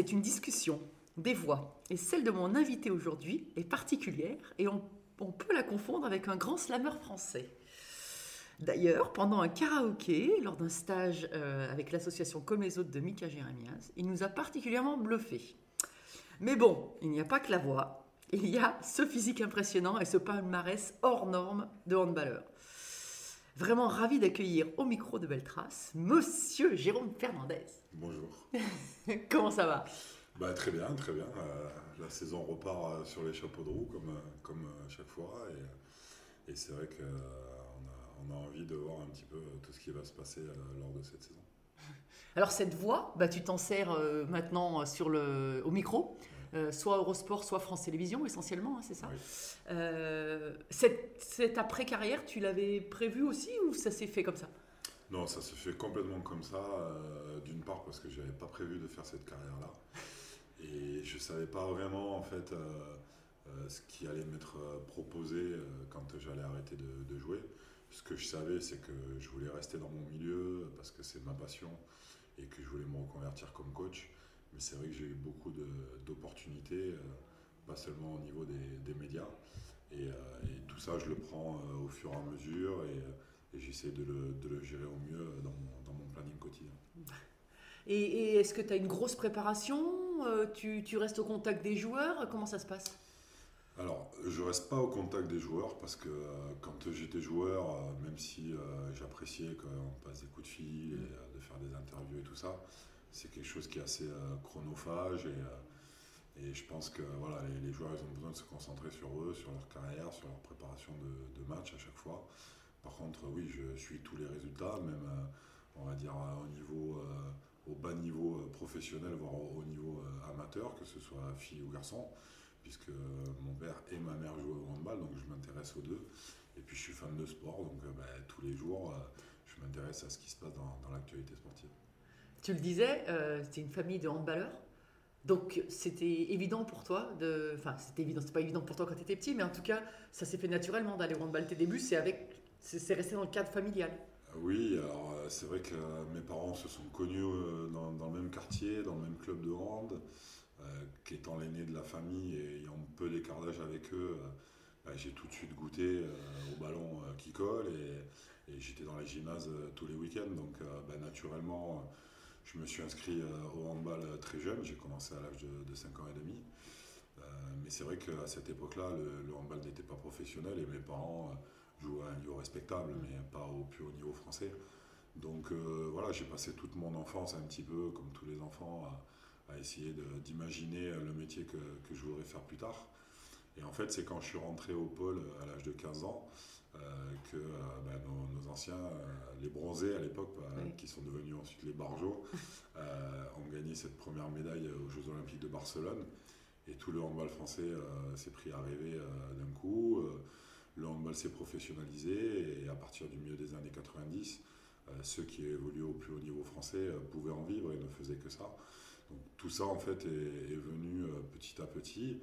C'est une discussion, des voix. Et celle de mon invité aujourd'hui est particulière et on, peut la confondre avec un grand slameur français. D'ailleurs, pendant un karaoké, lors d'un stage euh, avec l'association Comme les autres de Mika Jérémias, il nous a particulièrement bluffé. Mais bon, il n'y a pas que la voix, il y a ce physique impressionnant et ce palmarès hors norme de handballeur. Vraiment ravi d'accueillir au micro de Beltrace, Monsieur Jérôme Fernandez. Bonjour. Comment ça va? Bah, très bien, très bien. Euh, la saison repart euh, sur les chapeaux de roue comme, euh, comme chaque fois. Et, et c'est vrai qu'on a, on a envie de voir un petit peu tout ce qui va se passer lors de cette saison. Alors cette voix, bah, tu t'en sers maintenant sur le, au micro, euh, soit Eurosport, soit France Télévisions essentiellement, hein, c'est ça Oui. Euh, cette, cette après-carrière, tu l'avais prévu aussi ou ça s'est fait comme ça? Non, ça se fait complètement comme ça. euh, D'une part parce que je n'avais pas prévu de faire cette carrière-là. Et je ne savais pas vraiment en fait ce qui allait m'être proposé quand j'allais arrêter de, de jouer. Ce que je savais, c'est que je voulais rester dans mon milieu parce que c'est ma passion et que je voulais me reconvertir comme coach. Mais c'est vrai que j'ai eu beaucoup d'opportunités, euh, pas seulement au niveau des, des médias. Et, euh, et tout ça, je le prends euh, au fur et à mesure et, et j'essaie de le, de le gérer au mieux dans mon, dans mon planning quotidien. Et, et est-ce que tu as une grosse préparation Euh, tu, tu restes au contact des joueurs? Comment ça se passe? Alors, je reste pas au contact des joueurs parce que euh, quand j'étais joueur, euh, même si j'appréciais qu'on passe des coups de fil et de faire des interviews et tout ça, c'est quelque chose qui est assez euh, chronophage et, euh, et je pense que voilà, les, joueurs ils ont besoin de se concentrer sur eux, sur leur carrière, sur leur préparation de, match à chaque fois. Par contre, oui, je suis tous les résultats, même euh, on va dire au niveau, au bas niveau professionnel, voire au, au niveau amateur, que ce soit fille ou garçon puisque mon père et ma mère jouaient au handball, donc je m'intéresse aux deux. Et puis je suis fan de sport, donc bah, tous les jours, je m'intéresse à ce qui se passe dans l'actualité sportive. Tu le disais, euh, c'était une famille de handballeurs. Donc c'était évident pour toi. Enfin, c'était évident, c'est pas évident pour toi quand tu étais petit, mais en tout cas, ça s'est fait naturellement d'aller au handball. Tes débuts, c'est avec... C'est resté dans le cadre familial. Oui, alors euh, c'est vrai que euh, mes parents se sont connus dans, le même quartier, dans le même club de hand, euh, qu'étant l'aîné de la famille et ayant peu d'écart d'âge avec eux, bah, j'ai tout de suite goûté au ballon qui colle et, j'étais dans les gymnases tous les week-ends, donc bah, naturellement je me suis inscrit euh, au handball euh, très jeune, j'ai commencé à l'âge de, de 5 ans et demi. Euh, mais c'est vrai qu'à cette époque-là, le, le handball n'était pas professionnel et mes parents euh, jouaient à un niveau respectable, mais pas au plus haut niveau français. Donc euh, voilà, j'ai passé toute mon enfance un petit peu, comme tous les enfants, à, à essayer d'imaginer le métier que, que je voudrais faire plus tard. Et en fait, c'est quand je suis rentré au pôle à l'âge de 15 ans euh, que euh, bah, nos, nos anciens, euh, les bronzés à l'époque, bah, Oui. qui sont devenus ensuite les barjots, ont gagné cette première médaille aux Jeux Olympiques de Barcelone. Et tout le handball français s'est pris à rêver d'un coup. Le handball s'est professionnalisé et à partir du milieu des années 90, euh, ceux qui évoluaient au plus haut niveau français pouvaient en vivre et ne faisaient que ça. Donc tout ça en fait est, est venu petit à petit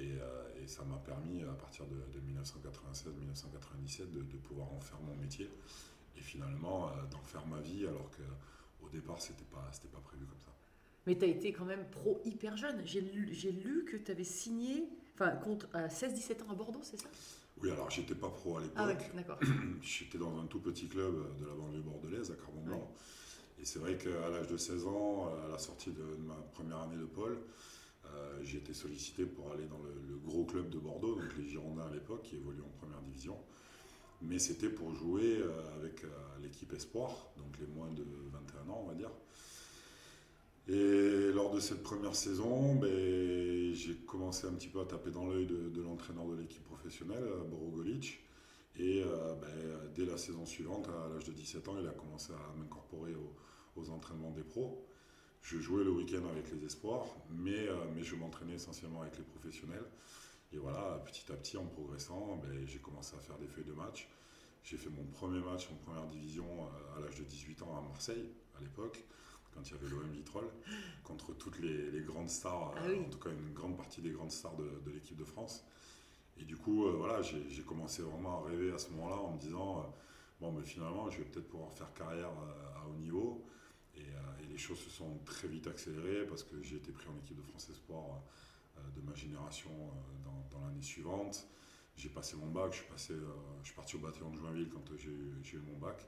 et, euh, et ça m'a permis à partir de, 1996-1997 de, de pouvoir en faire mon métier et finalement euh, d'en faire ma vie alors que au départ c'était pas pas prévu comme ça. Mais tu as été quand même pro hyper jeune. J'ai lu, lu que tu avais signé enfin, contre, à 16-17 ans à Bordeaux, c'est ça? Oui alors j'étais pas pro à l'époque. Ah ouais, d'accord. J'étais dans un tout petit club de la banlieue bordelaise, à Carbon Blanc. Et c'est vrai qu'à l'âge de 16 ans, à la sortie de ma première année de pôle, euh, j'ai été sollicité pour aller dans le, gros club de Bordeaux, donc les Girondins à l'époque, qui évoluaient en première division. Mais c'était pour jouer euh, avec euh, l'équipe Espoir, donc les moins de 21 ans, on va dire. Et lors de cette première saison, ben, j'ai commencé un petit peu à taper dans l'œil de, l'entraîneur de l'équipe professionnelle, Borogolic. Et ben, dès la saison suivante, à l'âge de 17 ans, il a commencé à m'incorporer aux entraînements des pros. Je jouais le week-end avec les espoirs, mais, euh, mais je m'entraînais essentiellement avec les professionnels. Et voilà, petit à petit, en progressant, ben, j'ai commencé à faire des feuilles de match. J'ai fait mon premier match en première division euh, à l'âge de 18 ans à Marseille, à l'époque, quand il y avait l'OM Vitrolles, contre toutes les, les grandes stars, Ah euh, oui. en tout cas une grande partie des grandes stars de, de l'équipe de France. Et du coup, euh, voilà, j'ai commencé vraiment à rêver à ce moment-là en me disant, euh, bon, mais finalement, je vais peut-être pouvoir faire carrière à haut niveau. Et, euh, et les choses se sont très vite accélérées parce que j'ai été pris en équipe de France Espoir euh, de ma génération euh, dans, dans l'année suivante. J'ai passé mon bac, je suis, passé, euh, je suis parti au bataillon de Joinville quand j'ai eu, mon bac.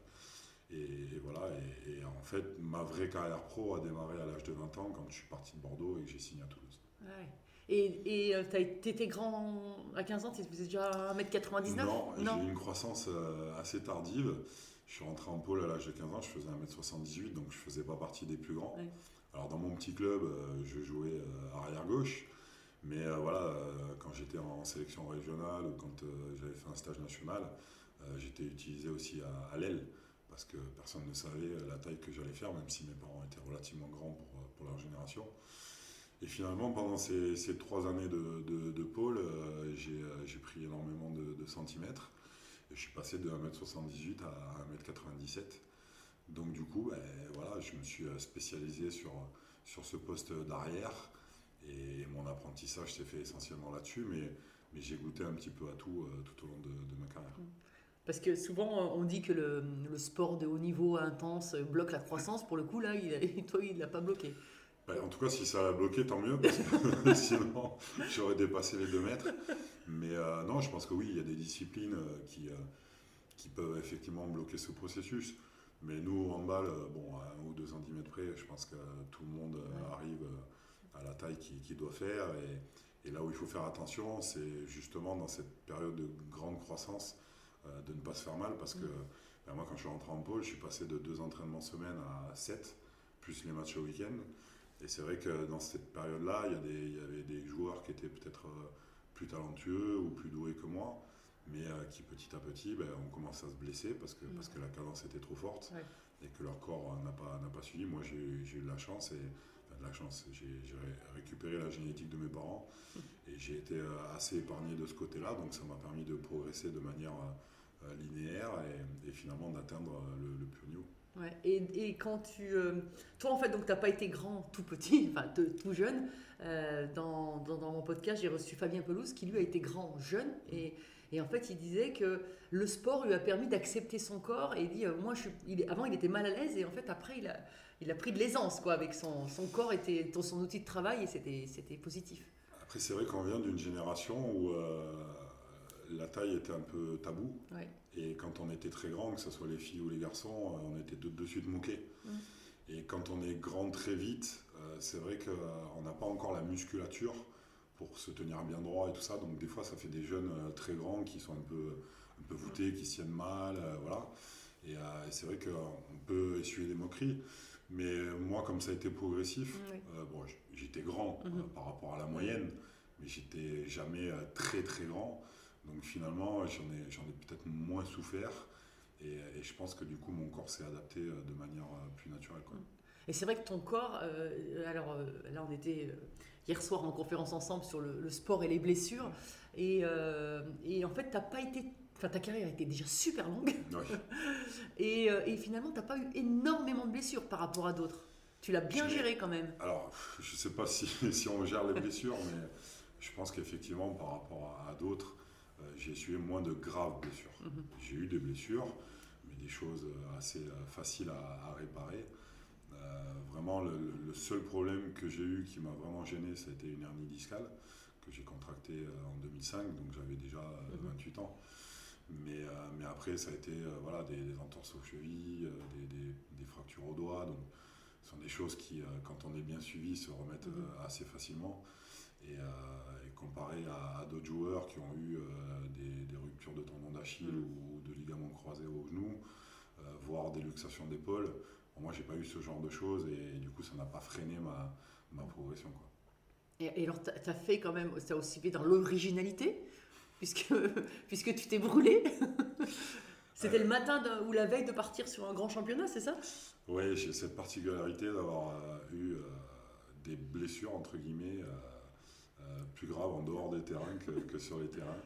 Et, et voilà, et, et en fait, ma vraie carrière pro a démarré à l'âge de 20 ans quand je suis parti de Bordeaux et que j'ai signé à Toulouse. Ouais. Et t'as- t'étais grand à 15 ans, tu faisais déjà 1m99 Non, j'ai eu une croissance assez tardive. Je suis rentré en pôle à l'âge de 15 ans, je faisais 1m78, donc je faisais pas partie des plus grands. Ouais. Alors dans mon petit club, euh, je jouais euh, arrière gauche, mais euh, voilà, quand j'étais en sélection régionale ou quand j'avais fait un stage national, j'étais utilisé aussi à, à l'aile parce que personne ne savait la taille que j'allais faire, même si mes parents étaient relativement grands pour, pour leur génération. Et finalement, pendant ces, ces trois années de, de, de pôle, j'ai j'ai pris énormément de, de centimètres. Je suis passé de 1m78 à 1m97. Donc du coup, ben, voilà, je me suis euh, spécialisé sur, sur ce poste d'arrière. Et mon apprentissage s'est fait essentiellement là-dessus, mais, mais j'ai goûté un petit peu à tout euh, tout au long de, de ma carrière. Parce que souvent, euh, on dit que le, le sport de haut niveau intense bloque la croissance. Pour le coup, là, il toi, il l'a pas bloqué. Ben, en tout cas, si ça a bloqué, tant mieux, parce que sinon, j'aurais dépassé les deux mètres. Mais euh, non, je pense que oui, il y a des disciplines euh, qui, euh, qui peuvent effectivement bloquer ce processus. Mais nous, en balle, bon, à un ou deux centimètres près, je pense que tout le monde Ouais. arrive à la taille qu'il doit faire. Et, et là où il faut faire attention, c'est justement dans cette période de grande croissance, euh, de ne pas se faire mal, parce que Mm. ben, moi, quand je suis rentré en pôle, je suis passé de deux entraînements semaine à sept, plus les matchs au week-end. Et c'est vrai que dans cette période-là, il y, il avait des joueurs qui étaient peut-être euh, plus talentueux ou plus doués que moi, mais euh, qui petit à petit ben, ont commencé à se blesser parce que, Mm. parce que la cadence était trop forte Ouais. et que leur corps euh, n'a pas, pas suivi. Moi, j'ai eu- de la chance, et, enfin, de la chance, j'ai j'ai ré- récupéré la génétique de mes parents et j'ai été euh, assez épargné de ce côté-là, donc ça m'a permis de progresser de manière linéaire et, et finalement d'atteindre le, le niveau. Ouais. Et, et quand tu. euh, toi, en fait, donc, t'as pas été grand tout petit, enfin, te- tout jeune. Euh, dans, dans, dans mon podcast, j'ai reçu Fabien Pelouse, qui lui a été grand jeune. Et, et en fait, il disait que le sport lui a permis d'accepter son corps. Et il dit euh, Moi, je suis, il avant, il était mal à l'aise. Et en fait, après, il a, il a pris de l'aisance, quoi, avec son, son corps, était son outil de travail. Et c'était c'était positif. Après, c'est vrai qu'on vient d'une génération où euh, la taille était un peu tabou. Ouais. Et quand on était très grand, que ce soit les filles ou les garçons, euh, on était de, de suite moqués. Mm. Et quand on est grand très vite, euh, c'est vrai qu'on n'a pas encore la musculature pour se tenir bien droit et tout ça. Donc des fois, ça fait des jeunes euh, très grands qui sont un peu, un peu voûtés, qui tiennent mal. euh, voilà. Et, euh, et c'est vrai qu'on peut essuyer des moqueries. Mais moi, comme ça a été progressif, euh, bon, j'étais grand euh, Mhm. par rapport à la moyenne, mais j'étais jamais euh, très très grand. Donc finalement, j'en ai, j'en ai peut-être moins souffert. Et, et je pense que du coup, mon corps s'est adapté euh, de manière euh, plus naturelle. Quoi. Et c'est vrai que ton corps, euh, alors là on était hier soir en conférence ensemble sur le, le sport et les blessures, et, euh, et en fait t'as pas été, enfin ta carrière était déjà super longue, Ouais. et, et finalement t'as pas eu énormément de blessures par rapport à d'autres. Tu l'as bien Je géré quand même. Alors, je ne sais pas si, si on gère les blessures, mais je pense qu'effectivement, par rapport à, à d'autres, j'ai essuyé moins de graves blessures. Mhm. J'ai eu des blessures, mais des choses euh, assez euh, faciles à, à réparer. Euh, vraiment, le, le seul problème que j'ai eu qui m'a vraiment gêné, ça a été une hernie discale que j'ai contractée euh, en 2005, donc j'avais déjà euh, Mhm. 28 ans. Mais, euh, mais après, ça a été euh, voilà, des, des entorses aux chevilles, euh, des, des- des fractures aux doigts. Donc, ce sont des choses qui, euh, quand on est bien suivi, se remettent Mhm. euh, assez facilement. Euh, et comparé à, à d'autres joueurs qui ont eu euh, des, des ruptures de tendons d'Achille Mhm. ou, de ligaments croisés au genou, euh, voire des luxations d'épaule, bon, moi, j'ai pas eu ce genre de choses et, du coup, ça n'a pas freiné ma, ma progression. Quoi. Et, et alors, tu as fait quand même, ça a aussi fait dans l'originalité, puisque, puisque tu t'es brûlé. C'était le matin de- ou la veille de partir sur un grand championnat, c'est ça? Oui, j'ai cette particularité d'avoir euh, eu euh, des blessures, entre guillemets, euh, euh, plus graves en dehors des terrains que, que sur les terrains.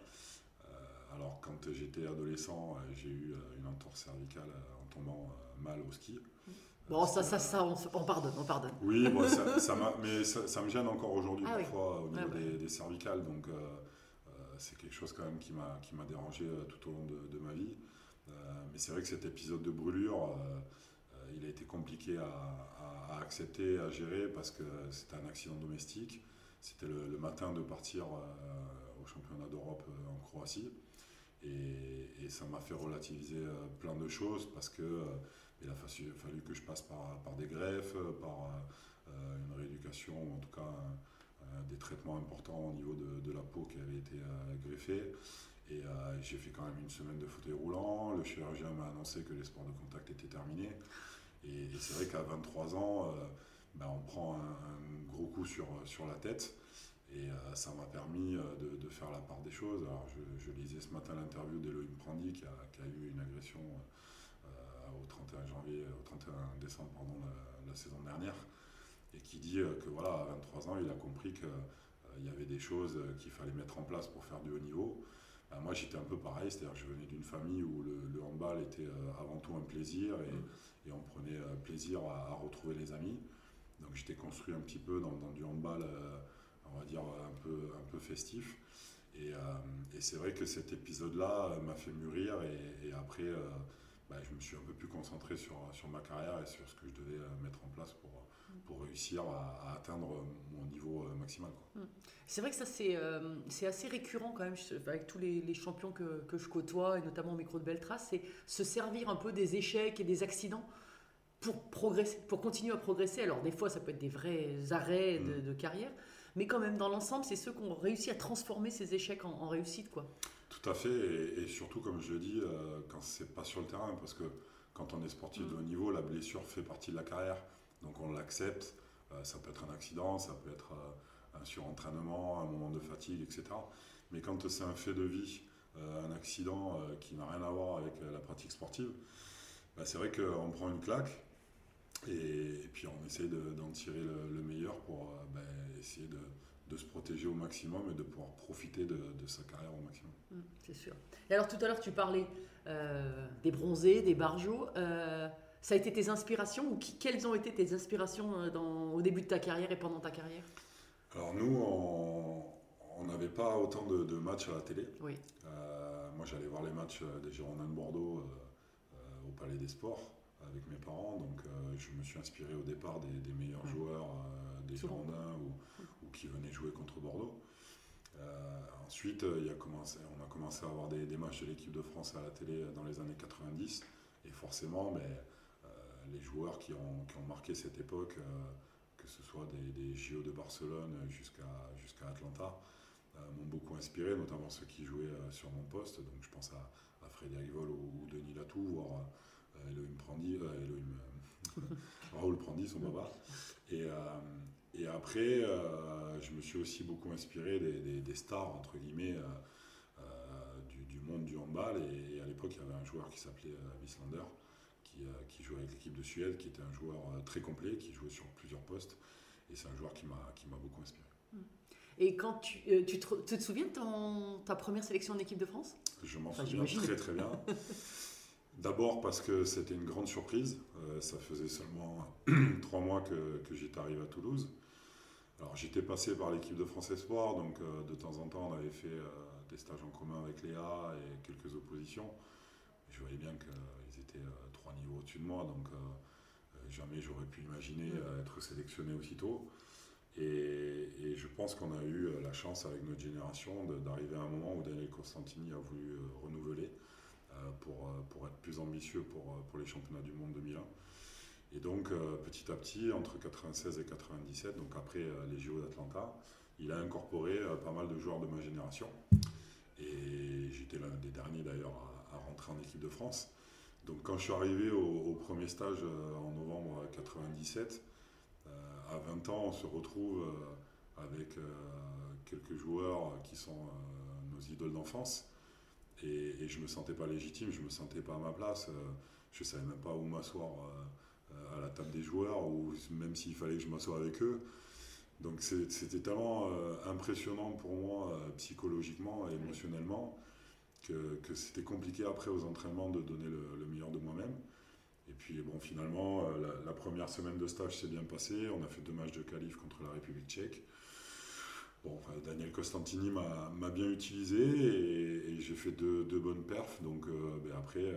Euh, alors, quand j'étais adolescent, euh, j'ai eu euh, une entorse cervicale en tombant mal au ski. Bon, ça, ça, ça, on, pardonne, on pardonne. oui, bon, ça, ça m'a- mais ça, ça me gêne encore aujourd'hui Ah oui. parfois au niveau Ah ouais. des, cervicales. Donc, euh, c'est quelque chose quand même qui m'a qui m'a dérangé tout au long de, de ma vie. Euh, mais c'est vrai que cet épisode de brûlure, euh, il a été compliqué à, à- à accepter, à gérer parce que c'était un accident domestique. C'était le, matin de partir euh, au championnat d'Europe euh, en Croatie. Et, ça m'a fait relativiser euh, plein de choses parce que il a fallu, que je passe par, des greffes, par une rééducation, ou en tout cas des traitements importants au niveau de, la peau qui avait été greffée. Et j'ai fait quand même une semaine de fauteuil roulant. Le chirurgien m'a annoncé que les sports de contact étaient terminés. Et c'est vrai qu'à 23 ans, ben, on prend un, gros coup sur, sur la tête. Et euh, ça m'a permis euh, de, de faire la part des choses. Alors, je, je lisais ce matin l'interview d'Elohim Prandi qui a, qui a eu une agression euh, au 31 janvier, au 31 décembre pardon, la, la saison dernière, et qui dit que voilà, à 23 ans, il a compris qu'il y avait des choses qu'il fallait mettre en place pour faire du haut niveau. Ben, moi, j'étais un peu pareil, c'est-à-dire que je venais d'une famille où le, le handball était avant tout un plaisir et, et on prenait plaisir à, à retrouver les amis. Donc j'étais construit un petit peu dans, du handball, euh, on va dire un peu, un peu festif. Et, euh, c'est vrai que cet épisode-là euh, m'a fait mûrir et, après, euh, bah, je me suis un peu plus concentré sur, sur ma carrière et sur ce que je devais euh, mettre en place pour, pour réussir à, atteindre mon niveau euh, maximal. quoi. C'est vrai que ça, c'est euh, assez récurrent quand même, avec tous les, les champions que, que je côtoie, et notamment au micro de Beltrace, c'est se servir un peu des échecs et des accidents pour progresser, pour continuer à progresser. Alors des fois, ça peut être des vrais arrêts de, de carrière, mais quand même, dans l'ensemble, c'est ceux qui ont réussi à transformer ces échecs en, en réussite, quoi. Tout à fait, et, et surtout, comme je le dis, euh, quand c'est pas sur le terrain, parce que quand on est sportif Mm. de haut niveau, la blessure fait partie de la carrière, donc on l'accepte. Euh, ça peut être un accident, ça peut être euh, un surentraînement, un moment de fatigue, etc. Mais quand c'est un fait de vie, euh, un accident euh, qui n'a rien à voir avec la pratique sportive, bah, c'est vrai qu'on prend une claque. Et, et puis on essaie de- d'en tirer le, le meilleur pour euh, bah, essayer de, de se protéger au maximum et de pouvoir profiter de, de sa carrière au maximum. Mm, c'est sûr. Et alors tout à l'heure, tu parlais euh, des bronzés, des barjots. Euh, ça a été tes inspirations ou qui- quelles ont été tes inspirations dans, au début de ta carrière et pendant ta carrière? Alors nous, on n'avait pas autant de, de matchs à la télé. Oui. Euh, moi, j'allais voir les matchs des Girondins de Bordeaux au Palais des Sports avec mes parents. Donc, euh, je me suis inspiré au départ des, des meilleurs Ouais. joueurs euh, des. Girondins ou, ou qui venaient jouer contre Bordeaux. Euh, ensuite, il y a commencé, on a commencé à avoir des, des matchs de l'équipe de France à la télé dans les années 90. Et forcément, mais, euh, les joueurs qui ont, qui ont marqué cette époque, que ce soit des, des JO de Barcelone jusqu'à Atlanta, m'ont beaucoup inspiré, notamment ceux qui jouaient sur mon poste. Donc je pense à, à Frédéric Vol ou, Denis Latou, voire Elohim Prandi, euh, Elohim, euh, Raoul Prandi, son papa. Et, euh, et après, euh, je me suis aussi beaucoup inspiré des, des- des stars, entre guillemets, euh, euh, du, du monde du handball. Et, à l'époque, il y avait un joueur qui s'appelait euh, Wieslander, qui, euh, qui jouait avec l'équipe de Suède, qui était un joueur euh, très complet, qui jouait sur plusieurs postes. Et c'est un joueur qui m'a qui m'a beaucoup inspiré. Et quand tu, euh, tu, te, tu te souviens de ton- ta première sélection en équipe de France? Je m'en Enfin, souviens très très bien. D'abord parce que c'était une grande surprise. Euh, ça faisait seulement trois mois que, que j'étais arrivé à Toulouse. Alors j'étais passé par l'équipe de France Espoir, donc euh, de temps en temps on avait fait euh, des stages en commun avec Léa et quelques oppositions. Je voyais bien qu'ils étaient trois niveaux au-dessus de moi, donc jamais j'aurais pu imaginer être sélectionné aussitôt. Et, et je pense qu'on a eu la chance avec notre génération d'arriver à un moment où Daniel Constantini a voulu renouveler. Pour, pour être plus ambitieux pour, pour les championnats du monde 2001. Et donc, petit à petit, entre 96 et 97, donc après les JO d'Atlanta, il a incorporé pas mal de joueurs de ma génération. Et j'étais l'un des derniers d'ailleurs à, rentrer en équipe de France. Donc quand je suis arrivé au, premier stage en novembre 97, à 20 ans, on se retrouve avec quelques joueurs qui sont nos idoles d'enfance. Et, et, je me sentais pas légitime, je me sentais pas à ma place. je savais même pas où m'asseoir à la table des joueurs, ou même s'il fallait que je m'assoie avec eux. Donc c'était tellement impressionnant pour moi psychologiquement et émotionnellement que, c'était compliqué après aux entraînements de donner le, meilleur de moi-même. Et puis bon, finalement, la, première semaine de stage s'est bien passée. On a fait deux matchs de qualif contre la République tchèque. Daniel Costantini m'a bien utilisé et, j'ai fait deux, bonnes perfs. Donc ben après,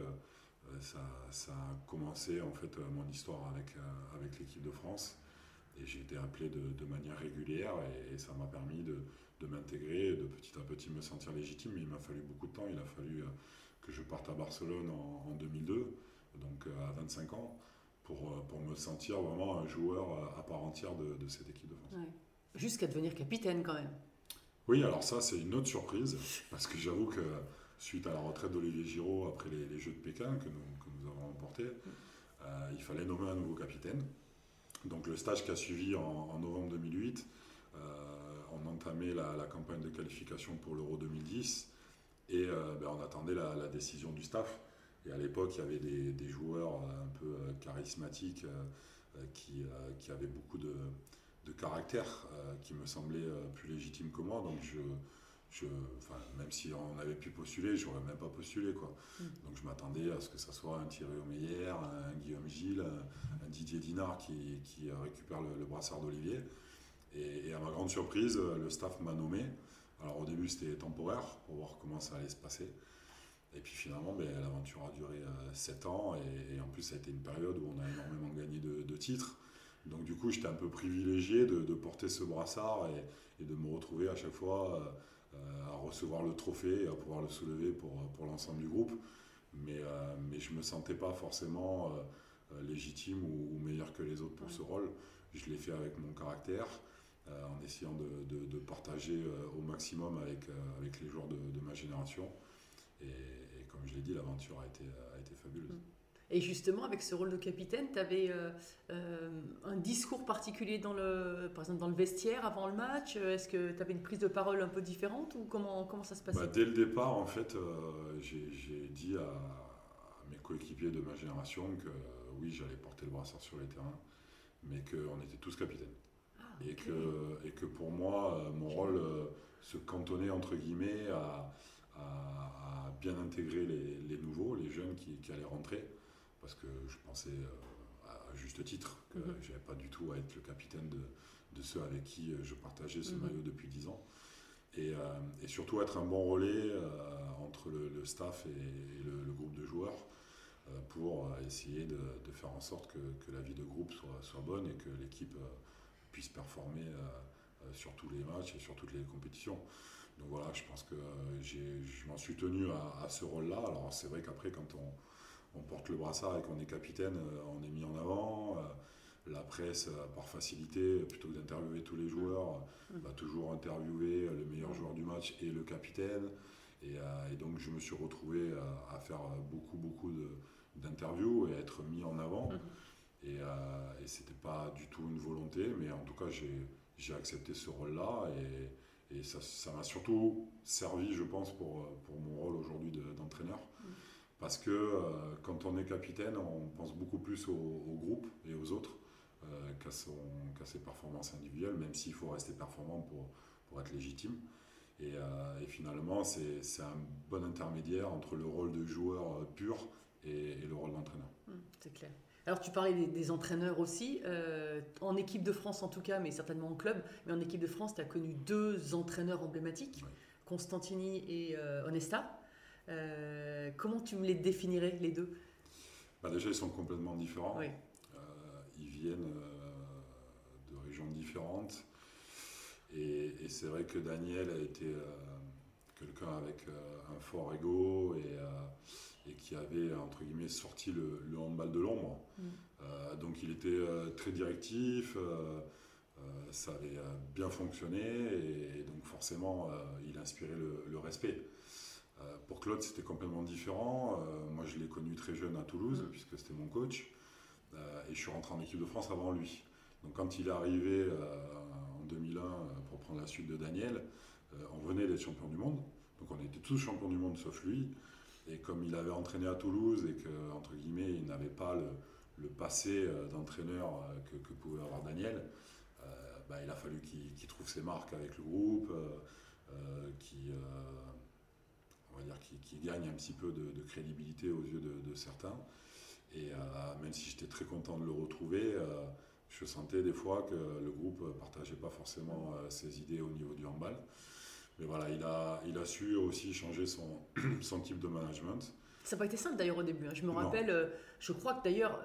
ça, ça, a commencé en fait mon histoire avec, l'équipe de France. Et j'ai été appelé de, manière régulière et, ça m'a permis de, de m'intégrer, de petit à petit me sentir légitime. Mais il m'a fallu beaucoup de temps. Il a fallu que je parte à Barcelone en, en 2002, donc à 25 ans, pour, me sentir vraiment un joueur à part entière de, cette équipe de France. Jusqu'à devenir capitaine quand même. Oui, alors ça c'est une autre surprise, parce que j'avoue que suite à la retraite d'Olivier Giraud après les, Jeux de Pékin que nous, avons remportés, euh, il fallait nommer un nouveau capitaine. Donc le stage qui a suivi en, novembre 2008, euh, on entamait la, campagne de qualification pour l'Euro 2010 et euh, ben, on attendait la, décision du staff. Et à l'époque, il y avait des, joueurs un peu charismatiques qui, qui, avaient beaucoup de, de caractère qui me semblaient plus légitimes que moi. Donc je, je, enfin, même si on avait pu postuler, je n'aurais même pas postulé. Quoi. Mm. Donc je m'attendais à ce que ça soit un Thierry Omeyer, un Guillaume Gilles, un, Didier Dinard qui, qui récupère le, brassard d'Olivier. Et, à ma grande surprise, le staff m'a nommé. Alors au début c'était temporaire pour voir comment ça allait se passer. Et puis finalement, ben, l'aventure a duré 7 euh, ans et, en plus ça a été une période où on a énormément gagné de, de titres. Donc du coup j'étais un peu privilégié de, de porter ce brassard et, et, de me retrouver à chaque fois euh, euh, à recevoir le trophée et à pouvoir le soulever pour, pour l'ensemble du groupe. Mais, euh, mais je ne me sentais pas forcément légitime ou, meilleur que les autres pour ce rôle. Je l'ai fait avec mon caractère, en essayant de, de, de partager au maximum avec, avec les joueurs de, de ma génération. Et, et, comme je l'ai dit, l'aventure a été, a été fabuleuse. Mm. Et justement, avec ce rôle de capitaine, tu avais euh, euh, un discours particulier, dans le, par exemple, dans le vestiaire avant le match. Est-ce que tu avais une prise de parole un peu différente ou comment, comment ça se passait? Bah, Dès le départ, en fait, euh, j'ai dit à, mes coéquipiers de ma génération que oui, j'allais porter le brassard sur les terrains, mais qu'on était tous capitaines. Ah, et, que, et que pour moi, mon rôle se cantonnait, entre guillemets, à, à, bien intégrer les, les, nouveaux, les jeunes qui, qui allaient rentrer parce que je pensais euh, à juste titre que je n'avais pas du tout à être le capitaine de, de, ceux avec qui euh, je partageais ce mhm. maillot depuis 10 ans. Et, euh, et, surtout être un bon relais entre le, staff et, le, groupe de joueurs pour essayer de, de, faire en sorte que, que, la vie de groupe soit, soit bonne et que l'équipe puisse performer sur tous les matchs et sur toutes les compétitions. Donc voilà, je pense que je m'en suis tenu à, à ce rôle-là. Alors c'est vrai qu'après, quand on, on porte le brassard et qu'on est capitaine, euh, on est mis en avant. Euh, la presse, euh, par facilité, plutôt que d'interviewer tous les joueurs, mm. va toujours interviewer le meilleur joueur du match et le capitaine. Et, donc je me suis retrouvé à, faire beaucoup, beaucoup d'interviews et à être mis en avant. Mm. Et, et c'était pas du tout une volonté, mais en tout cas j'ai accepté ce rôle-là et, et ça m'a surtout servi, je pense, pour, pour mon rôle aujourd'hui d'entraîneur. Parce que euh, quand on est capitaine, on pense beaucoup plus au, groupe et aux autres euh, qu'à ses performances individuelles, même s'il faut rester performant pour, pour être légitime. Et, euh, et finalement, c'est un bon intermédiaire entre le rôle de joueur pur et, le rôle d'entraîneur. Mmh, c'est clair. Alors tu parlais des, entraîneurs aussi, en équipe de France en tout cas, mais certainement en club, mais en équipe de France, tu as connu deux entraîneurs emblématiques, Constantini et Onesta. Euh, comment tu me les définirais, les deux? Bah Déjà, ils sont complètement différents. Euh, ils viennent euh, de régions différentes. Et, c'est vrai que Daniel a été quelqu'un avec un fort ego et, et qui avait, entre guillemets, sorti le, le handball de l'ombre. Mm. Donc il était très directif, ça avait bien fonctionné, et, donc forcément, il inspirait le, le respect. Pour Claude, c'était complètement différent. Euh, moi, je l'ai connu très jeune à Toulouse, Mm. puisque c'était mon coach, Euh, et je suis rentré en équipe de France avant lui. Donc quand il est arrivé euh, en 2001 euh, pour prendre la suite de Daniel, on venait d'être champion du monde. Donc on était tous champions du monde sauf lui. Et comme il avait entraîné à Toulouse et que, entre guillemets, il n'avait pas le, le passé d'entraîneur que, que pouvait avoir Daniel, euh, bah, il a fallu qu'il qu'il trouve ses marques avec le groupe, euh, euh, qui, on va dire, qui, qui gagne un petit peu de, de crédibilité aux yeux de, de certains. Et euh, même si j'étais très content de le retrouver, euh, je sentais des fois que le groupe ne partageait pas forcément euh, ses idées au niveau du handball. Mais voilà, il a, il a su aussi changer son, son type de management. Ça n'a pas été simple d'ailleurs au début. hein. Je me rappelle, je crois que d'ailleurs,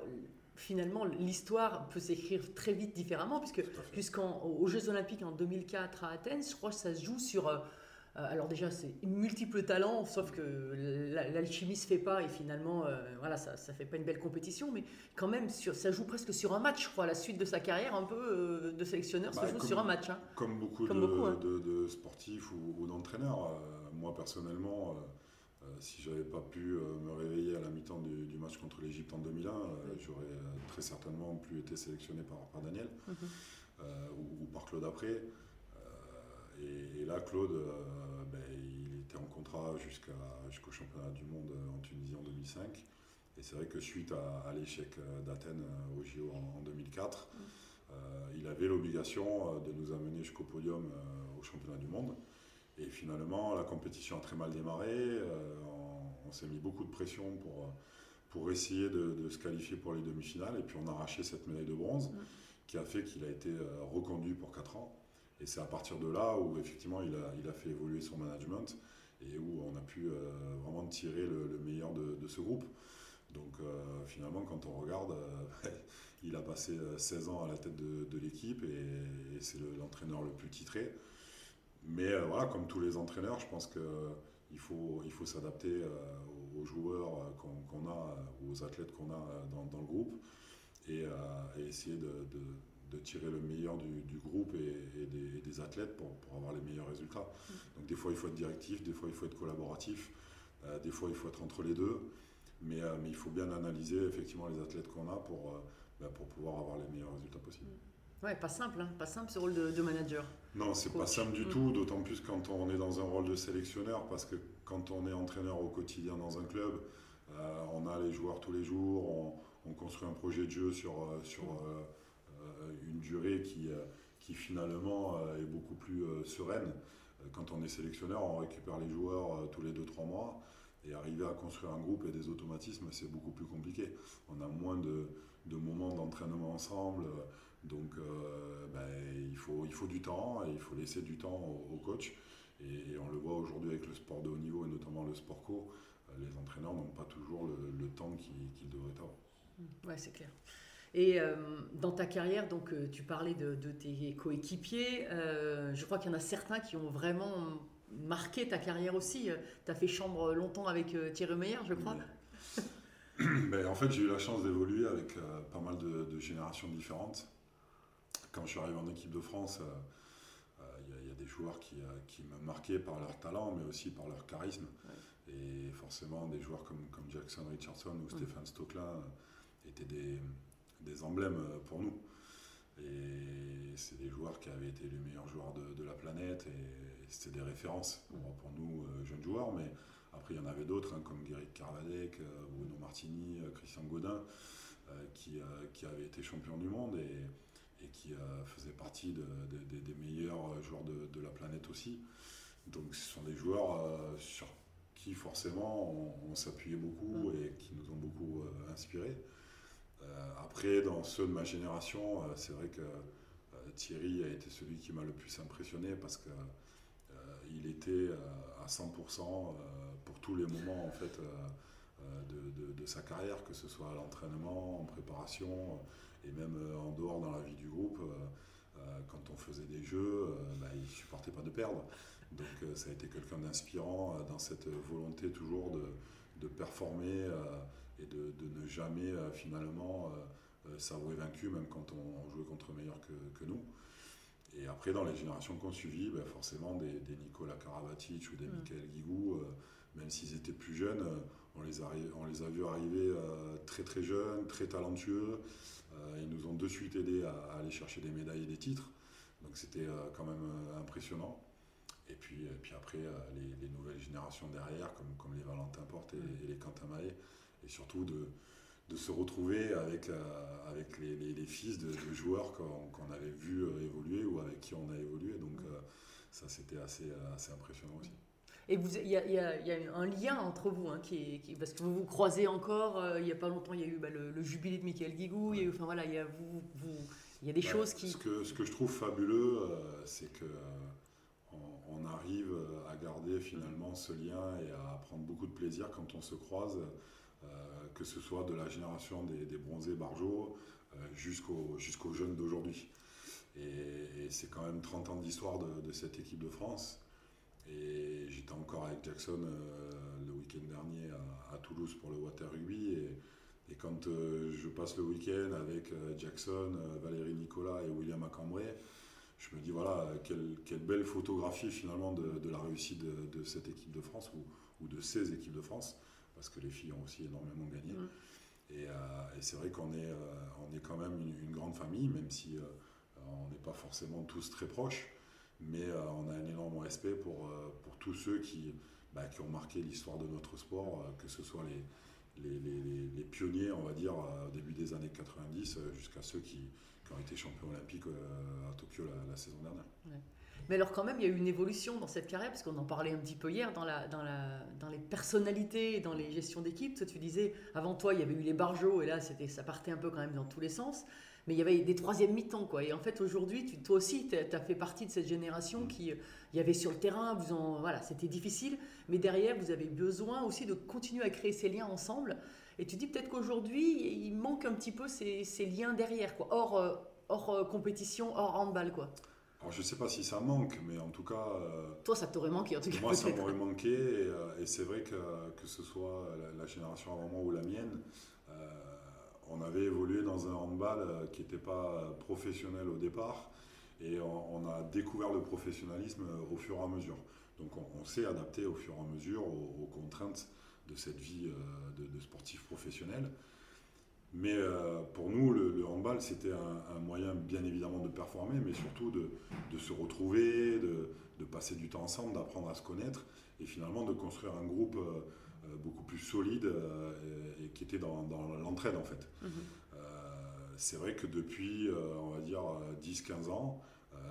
finalement, l'histoire peut s'écrire très vite différemment, puisque jusqu'aux Jeux Olympiques en 2004 à Athènes, je crois que ça se joue sur. Euh, alors déjà, c'est multiples talents, sauf que la- l'alchimie se fait pas et finalement, euh, voilà, ça, ça fait pas une belle compétition, mais quand même, sur, ça joue presque sur un match, je crois. La suite de sa carrière, un peu euh, de sélectionneur, Bah, se joue comme- sur un match. hein. Comme beaucoup, Comme de, beaucoup, hein. de- de sportifs ou, ou d'entraîneurs, euh, moi personnellement, si j'avais pas pu me réveiller à la mi-temps du, du match contre l'Égypte en 2001, euh, j'aurais très certainement plus été sélectionné par, par Daniel Mhm. euh, ou, ou par Claude après. Et, et là, Claude, euh, ben, il était en contrat jusqu'à, jusqu'au championnat du monde en Tunisie en 2005. Et c'est vrai que suite à, à l'échec euh, d'Athènes euh, au JO en, en 2004, euh, il avait l'obligation de nous amener jusqu'au podium au championnat du monde. Et finalement, la compétition a très mal démarré. on on s'est mis beaucoup de pression pour, pour essayer de, de se qualifier pour les demi-finales. Et puis on a arraché cette médaille de bronze Mm. qui a fait qu'il a été reconduit pour 4 ans. Et c'est à partir de là où effectivement il a, il a fait évoluer son management et où on a pu euh, vraiment tirer le, le meilleur de, ce groupe. Donc euh, finalement, quand on regarde, euh, il a passé euh, 16 ans à la tête de, l'équipe et, c'est le- l'entraîneur le plus titré. Mais voilà, comme tous les entraîneurs, je pense qu'il faut, il faut s'adapter aux, joueurs qu'on qu'on a, aux athlètes qu'on a dans, le groupe et, essayer de- de tirer le meilleur du, du groupe et, et des, et des athlètes pour, pour avoir les meilleurs résultats. Donc des fois, il faut être directif, des fois, il faut être collaboratif, euh, des fois, il faut être entre les deux. Mais, euh, mais il faut bien analyser effectivement les athlètes qu'on a pour, euh, bah, pour pouvoir avoir les meilleurs résultats possibles. Ouais, pas simple, hein, pas simple ce rôle de, de manager. Non, c'est pas simple du Mm. tout, d'autant plus quand on est dans un rôle de sélectionneur, parce que quand on est entraîneur au quotidien dans un club, on a les joueurs tous les jours, on, on construit un projet de jeu sur, sur une durée qui, euh, qui finalement euh, est beaucoup plus euh, sereine. Euh, Quand on est sélectionneur, on récupère les joueurs euh, tous les 2-3 mois. Et arriver à construire un groupe et des automatismes, c'est beaucoup plus compliqué. On a moins de, de moments d'entraînement ensemble. Donc euh, ben, il, faut, il faut du temps et il faut laisser du temps au, au coach. Et, on le voit aujourd'hui avec le sport de haut niveau et notamment le sport co. euh, Les entraîneurs n'ont pas toujours le, temps qu'ils qu'ils devraient avoir. Ouais, c'est clair. Et euh, dans ta carrière, donc euh, tu parlais de, de tes coéquipiers. euh, je crois qu'il y en a certains qui ont vraiment marqué ta carrière aussi. Tu as fait chambre longtemps avec Thierry Meyer, je crois. Ben, en fait, j'ai eu la chance d'évoluer avec pas mal de, de générations différentes. Quand je suis arrivé en équipe de France, il y, a- il y a des joueurs qui, qui me marquaient par leur talent, mais aussi par leur charisme. Et forcément, des joueurs comme, comme Jackson Richardson ou Stéphane Stocklin euh, étaient des, des emblèmes euh, pour nous. Et c'est des joueurs qui avaient été les meilleurs joueurs de, de la planète et c'était des références pour, pour nous, euh, jeunes joueurs. Mais après, il y en avait d'autres, hein, comme Guéric Carvadec, euh, Bruno Martini, euh, Christian Godin, qui, qui avaient été champions du monde et, et qui faisaient partie de- de- de- des meilleurs joueurs de, la planète aussi. Donc ce sont des joueurs sur qui forcément on, on s'appuyait beaucoup et qui nous ont beaucoup inspirés. Euh, après, dans ceux de ma génération, euh, c'est vrai que euh, Thierry a été celui qui m'a le plus impressionné parce que il était à 100% euh, pour tous les moments en fait de, sa carrière, que ce soit à l'entraînement, en préparation et même en dehors dans la vie du groupe. quand on faisait des jeux, bah, il supportait pas de perdre. Donc ça a été quelqu'un d'inspirant dans cette volonté toujours de, performer et de, de ne jamais euh, finalement euh, euh, s'avouer vaincu, même quand on, on jouait contre meilleurs que, que nous. Et après, dans les générations qu'on suivit, ben, forcément, des, des Nicolas Karabatic ou des Mm. Michael Guigou, même s'ils étaient plus jeunes, on les, arri- on les a vus arriver très très jeunes, très talentueux. Ils nous ont de suite aidés à, aller chercher des médailles et des titres. Donc c'était quand même impressionnant. Et puis, et puis après, les, les nouvelles générations derrière, comme, comme les Valentin Porte et, Mm. et les Quentin Mahé, et surtout de, de se retrouver avec, euh, avec les, les- les fils de, de joueurs qu'on qu'on avait vus euh, évoluer ou avec qui on a évolué. Donc euh, ça, c'était assez, euh, assez impressionnant aussi. Et il y y y a un lien entre vous, hein, qui est, qui- parce que vous vous croisez encore. euh, il n'y a pas longtemps, il y a eu bah, le, le jubilé de Michael Guigou. Il y a eu, enfin voilà, il y a vous, vous- il y a des Ouais, choses qui. Ce que, ce que je trouve fabuleux, euh, c'est que euh, on, on arrive euh, à garder finalement ce lien et à prendre beaucoup de plaisir quand on se croise, euh, que ce soit de la génération des, bronzés Barjot euh, jusqu'aux jeunes d'aujourd'hui. Et, c'est quand même 30 ans d'histoire de, cette équipe de France. Et j'étais encore avec Jackson euh, le week-end dernier à, Toulouse pour le Water Rugby. Et, quand euh, je passe le week-end avec euh, Jackson, euh, Valérie Nicolas et William Acambray, je me dis voilà, euh, quelle, quelle belle photographie finalement de, la réussite de, de cette équipe de France ou, ou de ces équipes de France, parce que les filles ont aussi énormément gagné. Et, euh, et c'est vrai qu'on est, euh, on est quand même une, une grande famille, même si euh, on n'est pas forcément tous très proches, mais on a un énorme respect pour, pour tous ceux qui, bah, qui ont marqué l'histoire de notre sport, que ce soit les, les, les- les- les pionniers, on va dire, au début des années 90, euh, jusqu'à ceux qui, qui ont été champions olympiques à Tokyo la, la saison dernière. Mais alors quand même, il y a eu une évolution dans cette carrière, parce qu'on en parlait un petit peu hier, dans, la, dans, la, dans les personnalités dans les gestions d'équipe. Tu disais, avant toi, il y avait eu les barjots, et là, c'était, ça partait un peu quand même dans tous les sens. Mais il y avait des troisièmes mi-temps, quoi. Et en fait, aujourd'hui, toi aussi, tu as fait partie de cette génération qui, euh, il y avait sur le terrain, vous en, voilà, c'était difficile. Mais derrière, vous avez besoin aussi de continuer à créer ces liens ensemble. Et tu dis peut-être qu'aujourd'hui, il manque un petit peu ces, ces liens derrière, quoi. Hors, euh, hors euh, compétition, hors handball, quoi. Alors je ne sais pas si ça manque, mais en tout cas, euh, Toi, ça t'aurait manqué, en tout cas. Moi, ça m'aurait manqué, et, euh, et c'est vrai que, que ce soit la, la génération avant moi ou la mienne, euh, on avait évolué dans un handball qui n'était pas professionnel au départ, et on, a découvert le professionnalisme au fur et à mesure. Donc on, on s'est adapté au fur et à mesure aux, aux contraintes de cette vie de, de sportif professionnel. Mais euh, pour nous, le, le handball, c'était un, un moyen bien évidemment de performer, mais surtout de, de se retrouver, de, de passer du temps ensemble, d'apprendre à se connaître et finalement de construire un groupe euh, euh, beaucoup plus solide euh, et, et qui était dans, dans l'entraide en fait. Mhm. C'est vrai que depuis, on va dire, euh, 10-15 ans,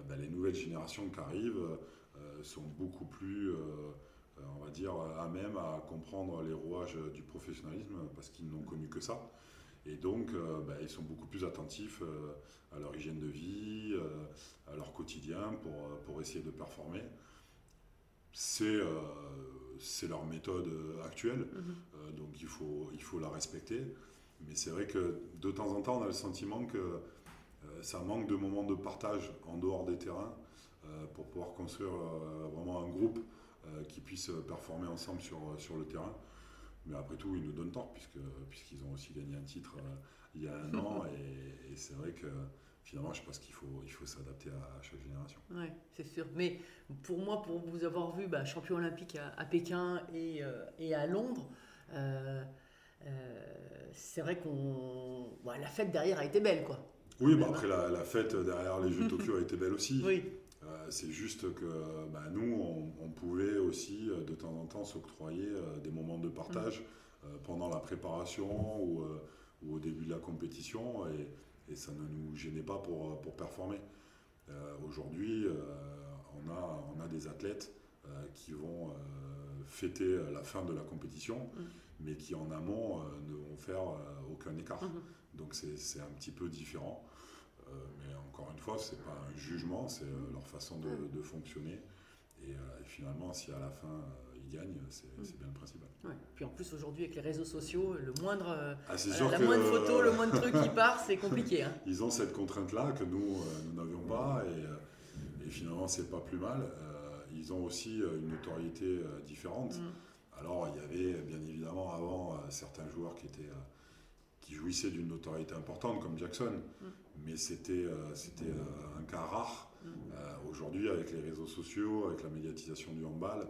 ben, les nouvelles générations qui arrivent sont beaucoup plus, on va dire, à même à comprendre les rouages du professionnalisme parce qu'ils n'ont connu que ça. Et donc, euh, ben, ils sont beaucoup plus attentifs euh, à leur hygiène de vie, euh, à leur quotidien pour, pour essayer de performer. C'est c'est leur méthode actuelle, Mhm. donc il faut, il faut la respecter. Mais c'est vrai que de temps en temps, on a le sentiment que ça manque de moments de partage en dehors des terrains pour pouvoir construire vraiment un groupe qui puisse performer ensemble sur, sur le terrain. Mais après tout, ils nous donnent tort puisque- puisqu'ils ont aussi gagné un titre euh, il y a un an. Et, et c'est vrai que finalement, je pense qu'il faut, il faut s'adapter à, à chaque génération. Oui, c'est sûr. Mais pour moi, pour vous avoir vu bah, champion olympique à, à Pékin et, euh, et à Londres, euh, euh, c'est vrai qu'on. bah, la fête derrière a été belle, quoi. Oui, bah après la, la fête derrière les Jeux de Tokyo a été belle aussi. Oui. Euh, c'est juste que bah, nous, on, on pouvait aussi euh, de temps en temps s'octroyer euh, des moments de partage euh, pendant la préparation ou, ou au début de la compétition et, et ça ne nous gênait pas pour, pour performer. Aujourd'hui, on, a, on a des athlètes qui vont fêter la fin de la compétition, Mm. mais qui en amont ne vont faire aucun écart. Mhm. Donc c'est un petit peu différent. Euh, mais encore une fois, c'est pas un jugement, c'est euh, leur façon de, de fonctionner. Et, euh, et finalement, si à la fin euh, ils gagnent, c'est Mm. c'est bien le principal. Ouais. Puis en plus, aujourd'hui, avec les réseaux sociaux, le moindre, euh, Ah, sûr la que, moindre photo, le moindre truc qui part, c'est compliqué. hein. ils ont cette contrainte-là que nous, nous n'avions pas. Et, et finalement, c'est pas plus mal. Ils ont aussi une notoriété différente. Mm. Alors il y avait bien évidemment avant certains joueurs qui étaient qui jouissaient d'une notoriété importante comme Jackson, Mm. mais c'était euh, c'était euh, un cas rare. Mm. Euh, Aujourd'hui avec les réseaux sociaux, avec la médiatisation du handball,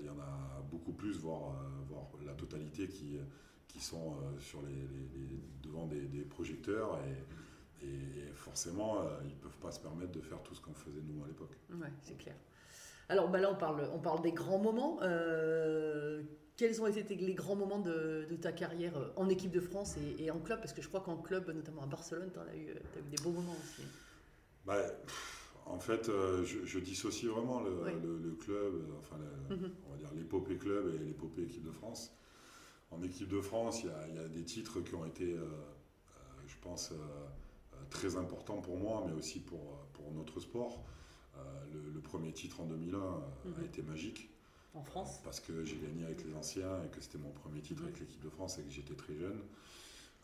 il y en a beaucoup plus, voire, voire la totalité qui qui sont sur les, les- les- devant des, des projecteurs et, et forcément euh, ils peuvent pas se permettre de faire tout ce qu'on faisait nous à l'époque. Ouais, c'est clair. Alors bah là, on parle, on parle des grands moments. Euh, quels ont été les grands moments de, de ta carrière euh, en équipe de France et, et en club? Parce que je crois qu'en club, notamment à Barcelone, tu as, eu euh, t'as eu des beaux moments aussi. Bah, en fait, euh, je, je dissocie vraiment le, Oui. le- le club, enfin, Mhm. on va dire l'épopée club et l'épopée équipe de France. En équipe de France, il y a, il y a des titres qui ont été, euh, je pense, euh, très importants pour moi, mais aussi pour, pour notre sport. Euh, le, le premier titre en 2001 euh, a Mhm. été magique En France parce que j'ai gagné avec les anciens et que c'était mon premier titre avec l'équipe de France et que j'étais très jeune.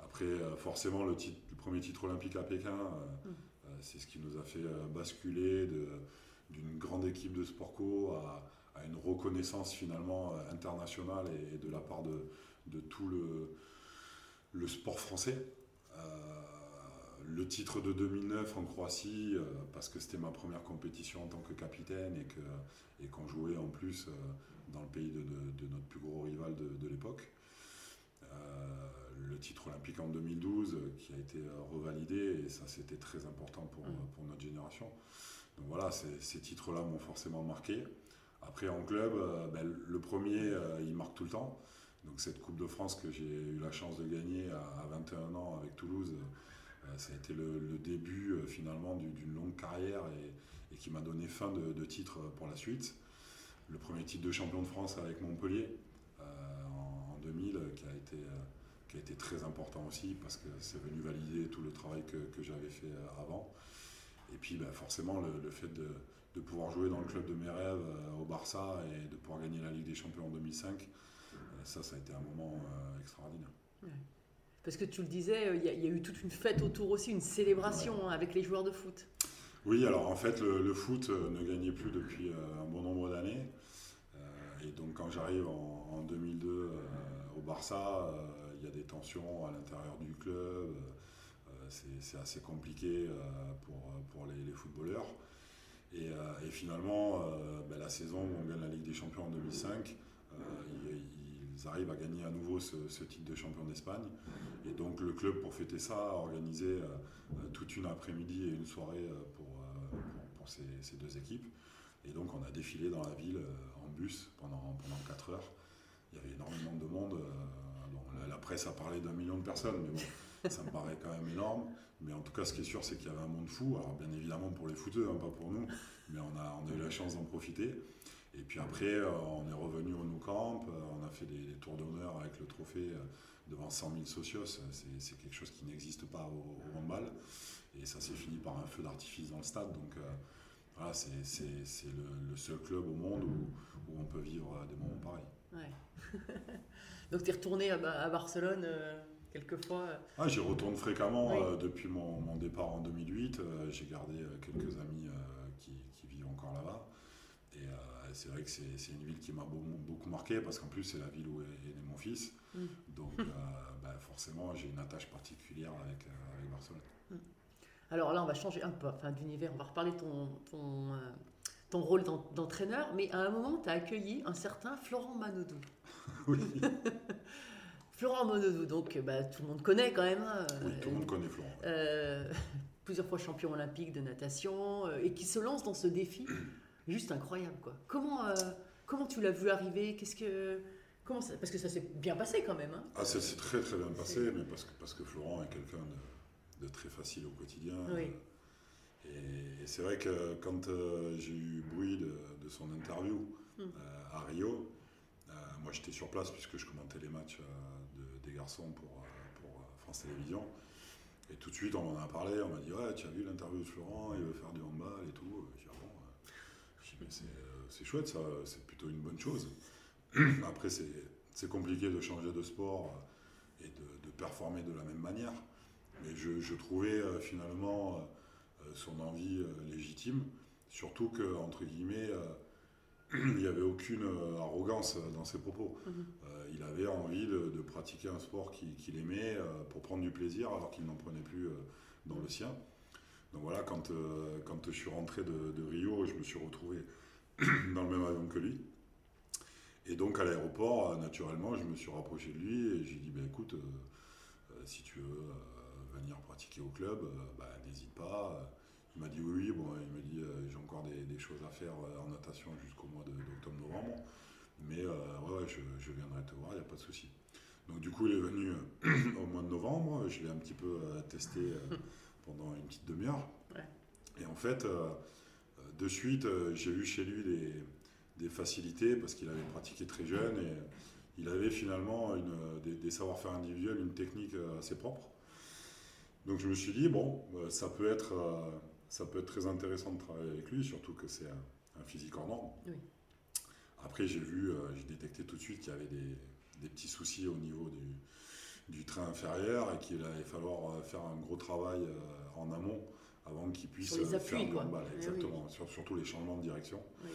Après, euh, forcément, le, titre- le premier titre olympique à Pékin, euh, Mhm. euh, c'est ce qui nous a fait basculer d'une grande équipe de sport co à, à une reconnaissance finalement internationale et, et de la part de, de tout le, le sport français. Euh, le titre de 2009 en Croatie, euh, parce que c'était ma première compétition en tant que capitaine et que et qu'on jouait en plus euh, dans le pays de, de- de notre plus gros rival de, de l'époque. Euh, le titre olympique en 2012 euh, qui a été revalidé et ça c'était très important pour, Mhm. pour notre génération. Donc voilà, ces, titres-là m'ont forcément marqué. Après en club, ben, le premier il marque tout le temps. Donc cette Coupe de France que j'ai eu la chance de gagner à, à 21 ans avec Toulouse, ça a été le, début euh, finalement du- d'une longue carrière et, qui m'a donné fin de, de titres pour la suite. Le premier titre de champion de France avec Montpellier euh, en, en 2000 euh, qui a, été, euh, très important aussi parce que c'est venu valider tout le travail que, j'avais fait euh, avant. Et puis ben, forcément le, fait de, pouvoir jouer dans le club de mes rêves euh, au Barça et de pouvoir gagner la Ligue des Champions en 2005, euh, ça ça a été un moment euh, extraordinaire. Parce que tu le disais, euh, il y, a- il y a eu toute une fête autour aussi, une célébration hein, avec les joueurs de foot. Oui, alors en fait, le, le foot euh, ne gagnait plus depuis euh, un bon nombre d'années. Et donc, quand j'arrive en, en 2002 euh, au Barça, il y a des tensions à l'intérieur du club. c'est assez compliqué pour, pour les, les footballeurs. Et, et finalement, ben, la saison où on gagne la Ligue des Champions en 2005, euh, ils, ils arrivent à gagner à nouveau ce, titre de champion d'Espagne. Et donc, le club, pour fêter ça, a organisé euh, euh, toute une après-midi et une soirée euh, pour, pour, ces, deux équipes. Et donc on a défilé dans la ville en bus pendant, pendant 4 heures. Il y avait énormément de monde. la presse a parlé d'un million de personnes, mais bon, ça me paraît quand même énorme. Mais en tout cas, ce qui est sûr, c'est qu'il y avait un monde fou. Alors bien évidemment pour les footeux, hein, pas pour nous, mais on a, on a eu la chance d'en profiter. Et puis après, euh, on est revenu au Nou Camp, euh, on a fait des, des tours d'honneur avec le trophée euh, devant 100 000 socios. C'est quelque chose qui n'existe pas au, au handball. Et ça s'est fini par un feu d'artifice dans le stade. Donc euh, voilà, c'est le, le seul club au monde où, où on peut vivre des moments pareils. Ouais. Donc tu es retourné à, Ba- à Barcelone euh, quelquefois. Ah, J'y retourne fréquemment Oui. euh, depuis mon, mon départ en 2008. Euh, J'ai gardé euh, quelques amis qui, qui vivent encore là-bas. Euh, c'est vrai que c'est une ville qui m'a beau- beaucoup marqué parce qu'en plus c'est la ville où est, né mon fils. Mm. Donc euh, bah, forcément j'ai une attache particulière avec, euh, avec Barcelone. Alors là, on va changer un peu enfin, d'univers. On va reparler de ton, ton, euh, ton rôle d'en- d'entraîneur. Mais à un moment, tu as accueilli un certain Florent Manodou. Oui, Florent Manodou, donc bah, tout le monde connaît quand même. hein, oui, tout le euh, monde connaît Florent. ouais. plusieurs fois champion olympique de natation et qui se lance dans ce défi juste incroyable quoi. Comment euh, comment tu l'as vu arriver? Qu'est-ce que comment ça, parce que ça s'est bien passé quand même. hein. Ah, ça s'est très très bien passé, mais parce que, parce que Florent est quelqu'un de, de très facile au quotidien. Oui. Et, et c'est vrai que quand euh, j'ai eu bruit de, de son interview euh, à Rio, euh, moi j'étais sur place puisque je commentais les matchs euh, de- des garçons pour, euh, pour euh, France Télévisions. Et tout de suite on en a parlé, on m'a dit Ouais, tu as vu l'interview de Florent, il veut faire du handball et tout. J'ai dit Ah bon euh. J'ai dit, Mais c'est, euh, c'est chouette, ça, c'est plutôt une bonne chose. Après, c'est, compliqué de changer de sport euh, et de, de performer de la même manière. Mais je, je trouvais euh, finalement son envie légitime, surtout que, entre guillemets, il n'y avait aucune arrogance dans ses propos. Mhm. Euh, il avait envie de, de pratiquer un sport qu'il aimait euh, pour prendre du plaisir alors qu'il n'en prenait plus euh, dans le sien. Donc voilà, quand, euh, quand je suis rentré de, Rio, je me suis retrouvé dans le même avion que lui. Et donc à l'aéroport, euh, naturellement, je me suis rapproché de lui et j'ai dit, bah, écoute, euh, si tu veux venir pratiquer au club, bah, n'hésite pas. Il m'a dit oui, bon, il m'a dit, j'ai encore des, choses à faire en natation jusqu'au mois d'octobre-novembre, mais ouais, je, je viendrai te voir, il n'y a pas de souci. Donc du coup, il est venu au mois de novembre, je l'ai un petit peu testé pendant une petite demi-heure. Ouais. Et en fait, euh, euh, de suite, euh, j'ai vu chez lui des, des facilités parce qu'il avait pratiqué très jeune et il avait finalement une, des, des savoir-faire individuels, une technique assez propre. Donc je me suis dit, bon, ça peut être, ça peut être très intéressant de travailler avec lui, surtout que c'est un, un physique hors norme. Oui. Après, j'ai vu, j'ai détecté tout de suite qu'il y avait des, des petits soucis au niveau du, du train inférieur et qu'il allait falloir faire un gros travail en amont avant qu'il puisse Sur les appuis, faire quoi. handball. Eh oui. Exactement, sur- surtout les changements de direction. Oui.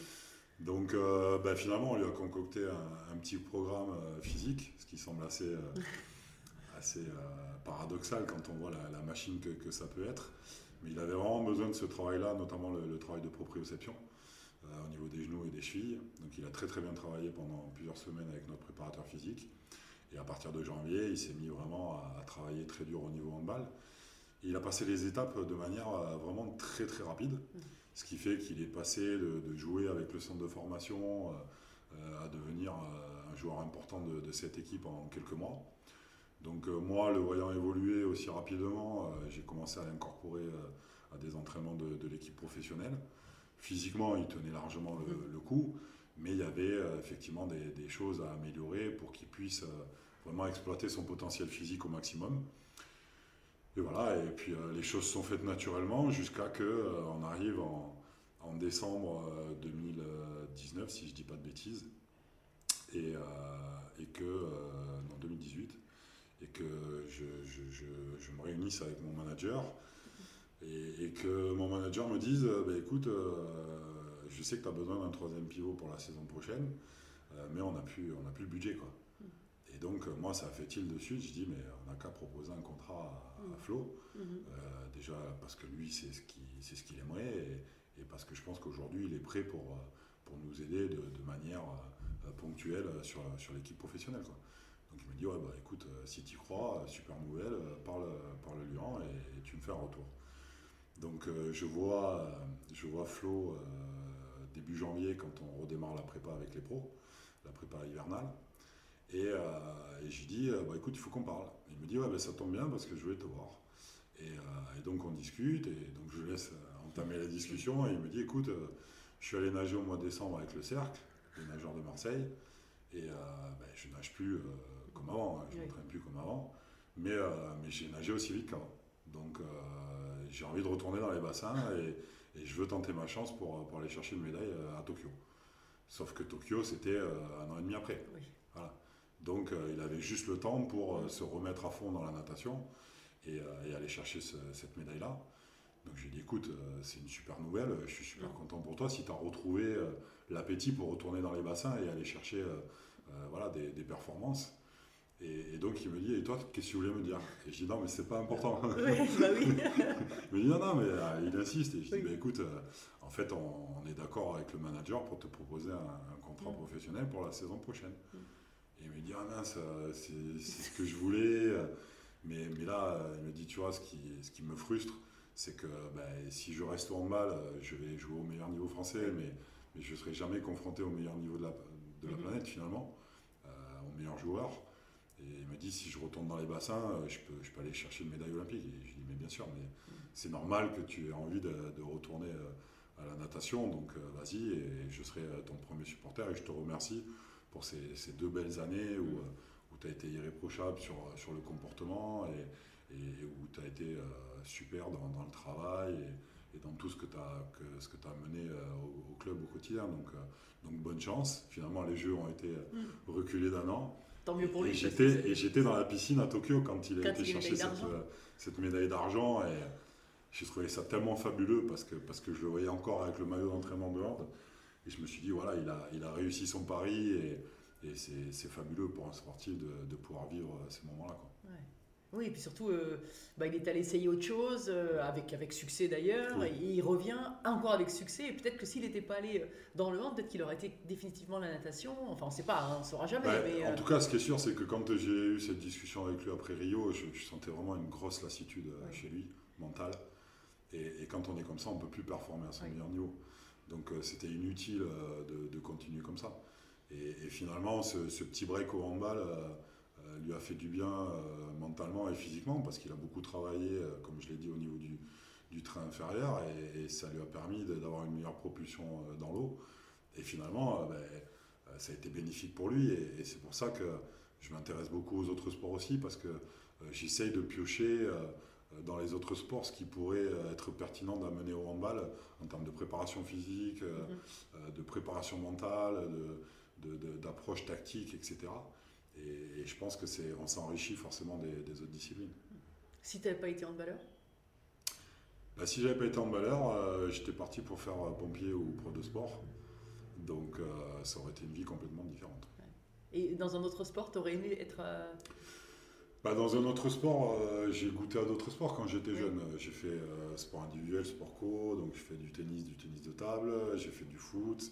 Donc euh, bah, finalement, on lui a concocté un, un petit programme euh, physique, ce qui semble assez, euh, assez paradoxal quand on voit la, la machine que, que ça peut être. Mais il avait vraiment besoin de ce travail-là, notamment le, le travail de proprioception au niveau des genoux et des chevilles. Donc il a très très bien travaillé pendant plusieurs semaines avec notre préparateur physique. Et à partir de janvier, il s'est mis vraiment à, à travailler très dur au niveau handball. Et il a passé les étapes de manière euh, vraiment très très rapide. Ce qui fait qu'il est passé de, de jouer avec le centre de formation euh, euh, à devenir euh, un joueur important de, de cette équipe en quelques mois. Donc euh, moi, le voyant évoluer aussi rapidement, j'ai commencé à l'incorporer à des entraînements de, de l'équipe professionnelle. Physiquement, il tenait largement le, le coup, mais il y avait effectivement des, des choses à améliorer pour qu'il puisse vraiment exploiter son potentiel physique au maximum. Et voilà, et puis euh, les choses sont faites naturellement jusqu'à que euh, on arrive en, en décembre euh, 2019, si je dis pas de bêtises, et, euh, que euh, non 2018, et que je, me réunisse avec mon manager. Et, que mon manager me dise, euh, bah, écoute, euh, je sais que tu as besoin d'un troisième pivot pour la saison prochaine, euh, mais on n'a plus, plus le budget quoi. Et donc, euh, moi, ça a fait il de suite. Je dis, mais on n'a qu'à proposer un contrat à, à Flo. Mhm. Euh, déjà, parce que lui, c'est ce qu'il c'est ce qu'il aimerait. Et, et parce que je pense qu'aujourd'hui, il est prêt pour, euh, pour nous aider de, de manière ponctuelle sur, sur l'équipe professionnelle. Quoi. Donc, il me dit, ouais, bah écoute, si tu y crois, super nouvelle, parle, parle lui en et, et tu me fais un retour. Donc, euh, je, vois, je vois Flo euh, début janvier quand on redémarre la prépa avec les pros, la prépa hivernale. Et, euh, et j'ai dit, euh, bah, écoute, il faut qu'on parle. Il me dit, ouais, bah, ça tombe bien parce que je voulais te voir. Et, euh, et donc on discute, et donc je laisse entamer la discussion, et il me dit, écoute, je suis allé nager au mois de décembre avec le Cercle, les nageurs de Marseille, et ben, je nage plus comme avant, hein, je Oui. m'entraîne plus comme avant, mais, mais j'ai nagé aussi vite qu'avant. Donc euh, j'ai envie de retourner dans les bassins, et, et je veux tenter ma chance pour, pour aller chercher une médaille à Tokyo. Sauf que Tokyo, c'était un an et demi après. Oui. Donc euh, il avait juste le temps pour euh, se remettre à fond dans la natation et, euh, et aller chercher ce- cette médaille-là. Donc je lui ai dit, écoute, euh, c'est une super nouvelle, je suis super content pour toi si tu as retrouvé euh, l'appétit pour retourner dans les bassins et aller chercher euh, voilà, des, des performances. Et, et donc il me dit, et toi, qu'est-ce que tu voulais me dire? Et je dis, non, mais c'est pas important. Oui, bah oui. Il me dit non, non, mais il insiste. Et je dis, Oui. bah, écoute, en fait, on, on est d'accord avec le manager pour te proposer un, un contrat Mm. professionnel pour la saison prochaine. Mm. Il me dit, ah mince, euh, c'est ce que je voulais. euh, Mais, mais là, euh, il me dit, tu vois, ce qui, ce qui me frustre, c'est que bah, si je reste au handball, euh, je vais jouer au meilleur niveau français, mais, mais je ne serai jamais confronté au meilleur niveau de la, de la Mhm. planète finalement, euh, au meilleur joueur. Et il me dit, si je retourne dans les bassins, je peux, je peux aller chercher une médaille olympique. Et je lui dis, mais bien sûr, mais c'est normal que tu aies envie de, de retourner à la natation, donc vas-y, et je serai ton premier supporter. Et je te remercie pour ces, ces deux belles années où, euh, où tu as été irréprochable sur, sur le comportement et, et où tu as été euh, super dans, dans le travail et, et dans tout ce que tu as, que, ce que as mené euh, au, au club au quotidien. Donc, euh, donc bonne chance. Finalement, les Jeux ont été euh, reculés d'un an. Tant mieux pour Et lui. j'étais, et j'étais dans la piscine à Tokyo quand il a Quand été il chercher cette médaille d'argent. Et j'ai trouvé ça tellement fabuleux parce que, parce que je le voyais encore avec le maillot d'entraînement de Horde. Et je me suis dit, voilà, il a, il a réussi son pari et, et c'est fabuleux pour un sportif de, de pouvoir vivre ces moments-là. Ouais. Oui, et puis surtout, euh, bah, il est allé essayer autre chose, euh, avec, avec succès d'ailleurs, Oui. et il revient encore avec succès. Et peut-être que s'il n'était pas allé euh, dans le hand, peut-être qu'il aurait été définitivement la natation. Enfin, on ne sait pas, hein, on ne saura jamais. Mais, en euh, tout cas, ce qui est sûr, c'est que quand j'ai eu cette discussion avec lui après Rio, je, je sentais vraiment une grosse lassitude euh, Ouais. chez lui, mentale. Et, et quand on est comme ça, on ne peut plus performer à son meilleur niveau. Donc euh, c'était inutile euh, de, continuer comme ça. Et, finalement, ce, petit break au handball euh, lui a fait du bien mentalement et physiquement, parce qu'il a beaucoup travaillé, comme je l'ai dit, au niveau du, train inférieur, et, ça lui a permis d'avoir une meilleure propulsion dans l'eau. Et finalement, ben, ça a été bénéfique pour lui et, c'est pour ça que je m'intéresse beaucoup aux autres sports aussi parce que j'essaye de piocher dans les autres sports ce qui pourrait euh, être pertinent d'amener au handball en termes de préparation physique, euh, Mhm. euh, de préparation mentale, de- de- de- d'approche tactique, etc. Et, et je pense que c'est on s'enrichit forcément des, des autres disciplines. Si tu n'avais pas été handballeur? Bah, si j'avais pas été handballeur, euh, j'étais parti pour faire euh, pompier ou pro de sport. Donc euh, ça aurait été une vie complètement différente. Et dans un autre sport, tu aurais aimé être. euh, Bah, dans un autre sport, euh, j'ai goûté à d'autres sports quand j'étais jeune. J'ai fait euh, sport individuel, sport co, donc je fais du tennis, du tennis de table, j'ai fait du foot.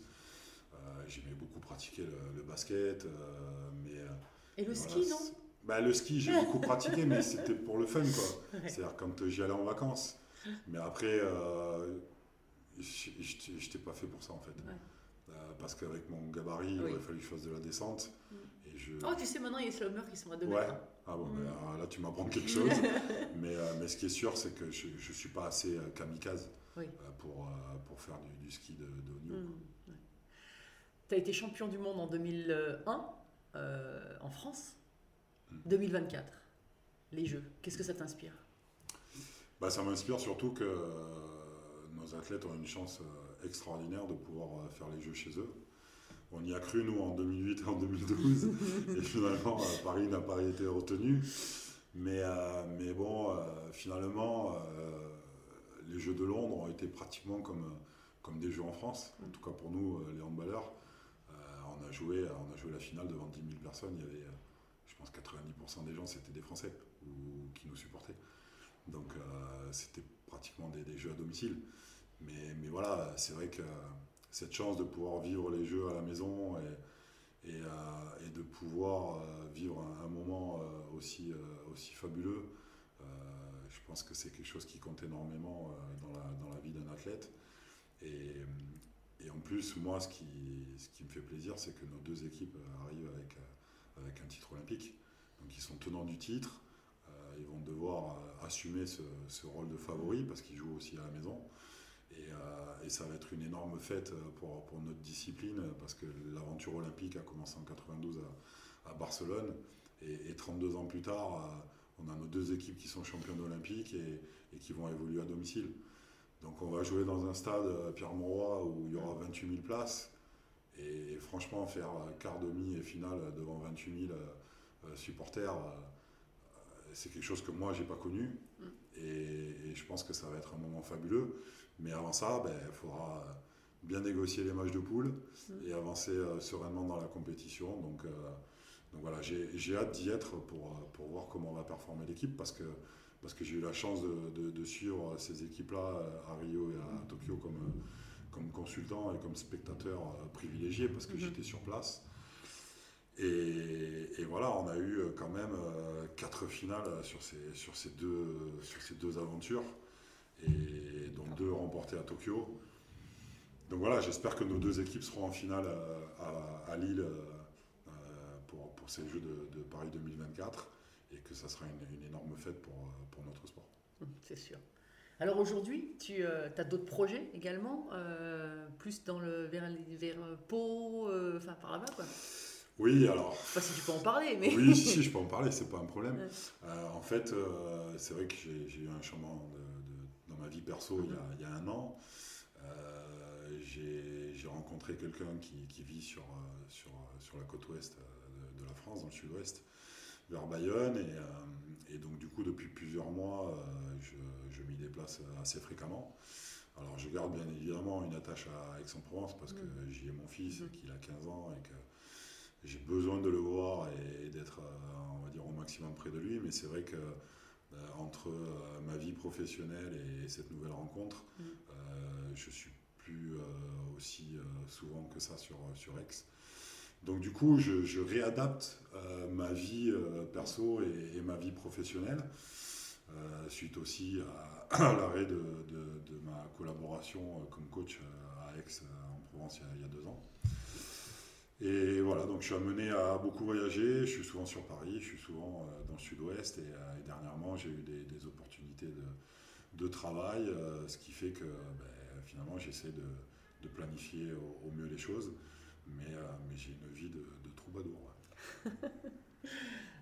Euh, J'aimais beaucoup pratiquer le, le basket, euh, mais Et le voilà, ski, non? bah, Le ski, j'ai beaucoup pratiqué, mais c'était pour le fun, quoi. Ouais. C'est-à-dire quand j'y allais en vacances. Mais après, je n'étais pas fait pour ça, en fait. Ouais. Euh, parce qu'avec mon gabarit, il aurait fallu que je fasse de la descente. Mm. Et je... Oh, tu sais, maintenant, il y a des slalomers qui sont à 2 Ouais. mètres. Ah bon, Mm. ben, alors là tu m'apprends quelque chose. mais, euh, mais ce qui est sûr, c'est que je ne suis pas assez euh, kamikaze Oui. euh, pour, pour faire du, du ski de, de haut niveau. Mm, Tu as été champion du monde en 2001 euh, en France. Mm. 2024, les Jeux. Qu'est-ce que ça t'inspire? Bah, ça m'inspire surtout que nos athlètes ont une chance extraordinaire de pouvoir faire les Jeux chez eux. On y a cru, nous, en 2008 et en 2012. et finalement, euh, Paris n'a pas été retenu. Mais, euh, mais bon, euh, finalement, euh, les Jeux de Londres ont été pratiquement comme, comme des Jeux en France. En tout cas pour nous, les handballeurs. On, a joué, on a joué la finale devant 10 000 personnes. Il y avait, je pense, 90% des gens, c'était des Français ou, qui nous supportaient. Donc c'était pratiquement des, des jeux à domicile. Mais, mais voilà, c'est vrai que cette chance de pouvoir vivre les jeux à la maison et, euh, de pouvoir euh, vivre un, moment euh, aussi, fabuleux, je pense que c'est quelque chose qui compte énormément dans, la, vie d'un athlète. Et, en plus, moi, ce qui, me fait plaisir, c'est que nos deux équipes arrivent avec, un titre olympique. Donc ils sont tenants du titre. Ils vont devoir assumer ce rôle de favori parce qu'ils jouent aussi à la maison. Et, euh, et ça va être une énorme fête euh, pour, notre discipline parce que l'aventure olympique a commencé en 92 à, Barcelone. Et, et 32 ans plus tard, euh, on a nos deux équipes qui sont championnes olympiques et, qui vont évoluer à domicile. Donc on va jouer dans un stade euh, Pierre-Mauroy où il y aura 28 000 places. Et, franchement, faire quart, demi et finale devant 28 000 euh, euh, supporters, c'est quelque chose que moi, j'ai pas connu. Mm. Et, et je pense que ça va être un moment fabuleux. Mais avant ça, ben, il faudra bien négocier les matchs de poule Mm. et avancer euh, sereinement dans la compétition. Donc, euh, donc voilà, j'ai hâte d'y être pour, pour voir comment va performer l'équipe parce que, parce que j'ai eu la chance de, de- de suivre ces équipes-là euh, à Rio et à Tokyo comme, comme consultant et comme spectateur privilégié parce que Mhm. j'étais sur place. Et, voilà, on a eu euh, quand même euh, quatre finales sur ces, deux, aventures, et dont deux remportées à Tokyo. Donc voilà, j'espère que nos deux équipes seront en finale euh, à, Lille pour, ces Jeux de, Paris 2024, et que ça sera une, énorme fête pour, notre sport. Hum, C'est sûr. Alors aujourd'hui, tu as d'autres projets également, plus dans le, vers, vers Pau, enfin par là-bas quoi? Oui, alors Je sais pas si tu peux en parler, mais. Oui, si, si, je peux en parler, c'est pas un problème. Euh, en fait, euh, c'est vrai que j'ai eu un changement de- de- dans ma vie perso il, y a, il y a un an. Euh, j'ai rencontré quelqu'un qui, qui vit sur, sur, sur la côte ouest de, de la France, dans le sud-ouest, vers Bayonne. Et, et donc, du coup, depuis plusieurs mois, je, je m'y déplace assez fréquemment. Alors je garde bien évidemment une attache à Aix-en-Provence parce que Mm. j'y ai mon fils Mhm. qu'il a 15 ans et que j'ai besoin de le voir et d'être, euh, on va dire, au maximum près de lui. Mais c'est vrai que euh, entre euh, ma vie professionnelle et cette nouvelle rencontre, Mm. euh, je suis plus aussi souvent que ça sur, sur Aix. Donc du coup, je, je réadapte euh, ma vie euh, perso et, et ma vie professionnelle, euh, suite aussi à, à l'arrêt de, de- de ma collaboration comme coach à Aix en Provence il y, a, il y a deux ans. Et voilà, donc je suis amené à beaucoup voyager, je suis souvent sur Paris, je suis souvent euh, dans le sud-ouest et, euh, et dernièrement j'ai eu des, des opportunités de, de travail, euh, ce qui fait que ben, finalement j'essaie de, de planifier au, au mieux les choses, mais, mais j'ai une vie de, de troubadour. ouais.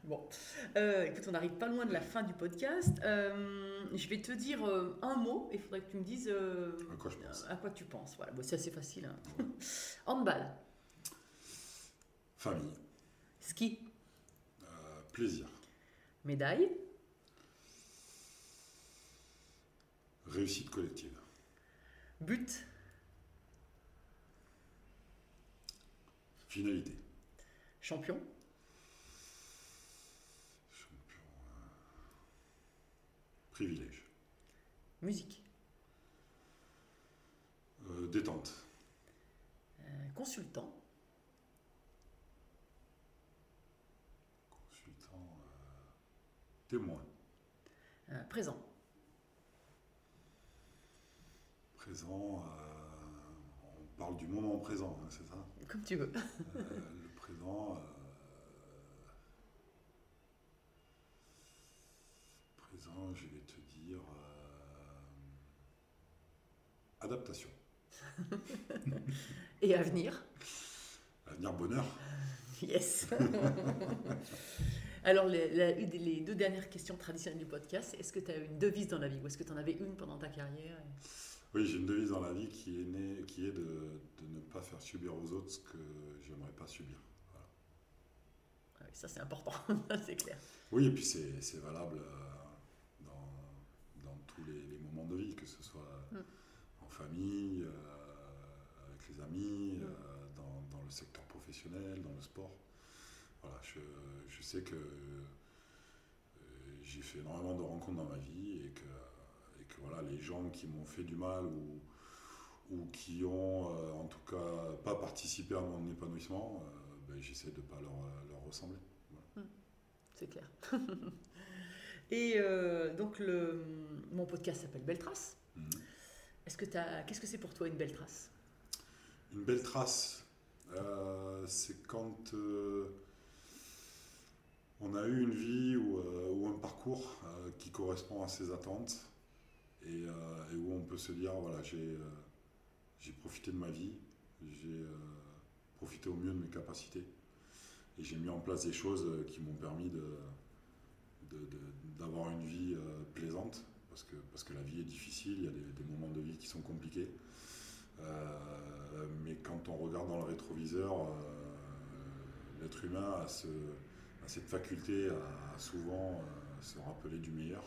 Bon, Euh, écoute, on n'arrive pas loin de la fin du podcast. Euh, je vais te dire euh, un mot et il faudrait que tu me dises À quoi je pense à quoi tu penses. Voilà, bon, c'est assez facile. Hein. Handball, Famille, ski, euh, plaisir, médaille, réussite collective, but, finalité, champion, champion, euh, privilège, musique, euh, détente, euh, consultant, consultant, euh, témoin, euh, présent, présent, euh, on parle du moment présent, hein, c'est ça? Comme tu veux. Euh, le présent. présent, je vais te dire. adaptation. Et à venir, Avenir bonheur. yes. Alors, les, deux dernières questions traditionnelles du podcast, est-ce que tu as une devise dans la vie ou est-ce que tu en avais une pendant ta carrière? Oui, j'ai une devise dans la vie qui est, née, qui est de, de ne pas faire subir aux autres ce que j'aimerais pas subir. Voilà. Ah oui, Ça, c'est important, c'est clair. Oui, et puis c'est valable euh, dans, dans tous les, les moments de vie, que ce soit Mm. en famille, euh, avec les amis, Mm. euh, dans, dans le secteur professionnel, dans le sport. Voilà, je, je sais que euh, j'ai fait énormément de rencontres dans ma vie et que, et que voilà, les gens qui m'ont fait du mal ou, ou qui ont euh, en tout cas pas participé à mon épanouissement, euh, ben, j'essaie de ne pas leur, leur ressembler. C'est clair. Et euh, donc, le, mon podcast s'appelle Belle Trace. Mhm. Est-ce que t'as, qu'est-ce que c'est pour toi une belle trace? Une belle trace, c'est quand on a eu une vie ou, euh, un parcours euh, qui correspond à ses attentes et, euh, et où on peut se dire voilà, j'ai, profité de ma vie, j'ai profité au mieux de mes capacités et j'ai mis en place des choses qui m'ont permis d'avoir une vie plaisante parce que, parce que la vie est difficile, il y a des, moments de vie qui sont compliqués. Mais quand on regarde dans le rétroviseur, l'être humain a, ce- cette faculté à souvent euh, se rappeler du meilleur.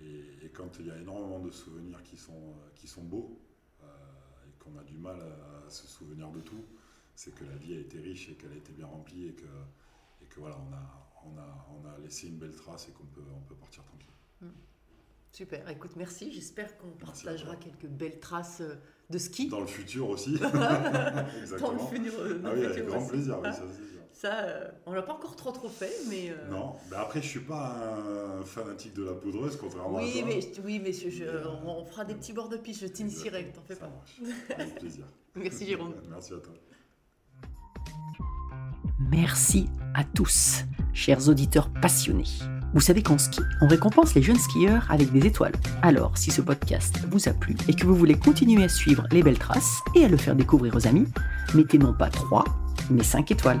Et, et quand il y a énormément de souvenirs qui sont, euh, qui sont beaux euh, et qu'on a du mal à, se souvenir de tout, c'est que la vie a été riche et qu'elle a été bien remplie et que, et que voilà, on a, on, a, on a laissé une belle trace et qu'on peut, on peut partir tranquille. Super, écoute, merci. J'espère qu'on partagera quelques belles traces de ski Dans le futur aussi. dans le Exactement. futur. dans Ah oui, avec grand aussi. plaisir, oui, ça. Ça, euh, on l'a pas encore trop trop fait, mais. euh, Non, mais après je suis pas un fanatique de la poudreuse, contrairement à Oui, toi. mais, oui, mais je- je- Mais, on, on fera des petits bords de piste, je t'initierai, t'en fais pas. marche. Avec plaisir. Merci Jérôme. Merci à toi. Merci à tous, chers auditeurs passionnés. Vous savez qu'en ski, on récompense les jeunes skieurs avec des étoiles. Alors, si ce podcast vous a plu et que vous voulez continuer à suivre les belles traces et à le faire découvrir aux amis, mettez non pas 3, mais 5 étoiles.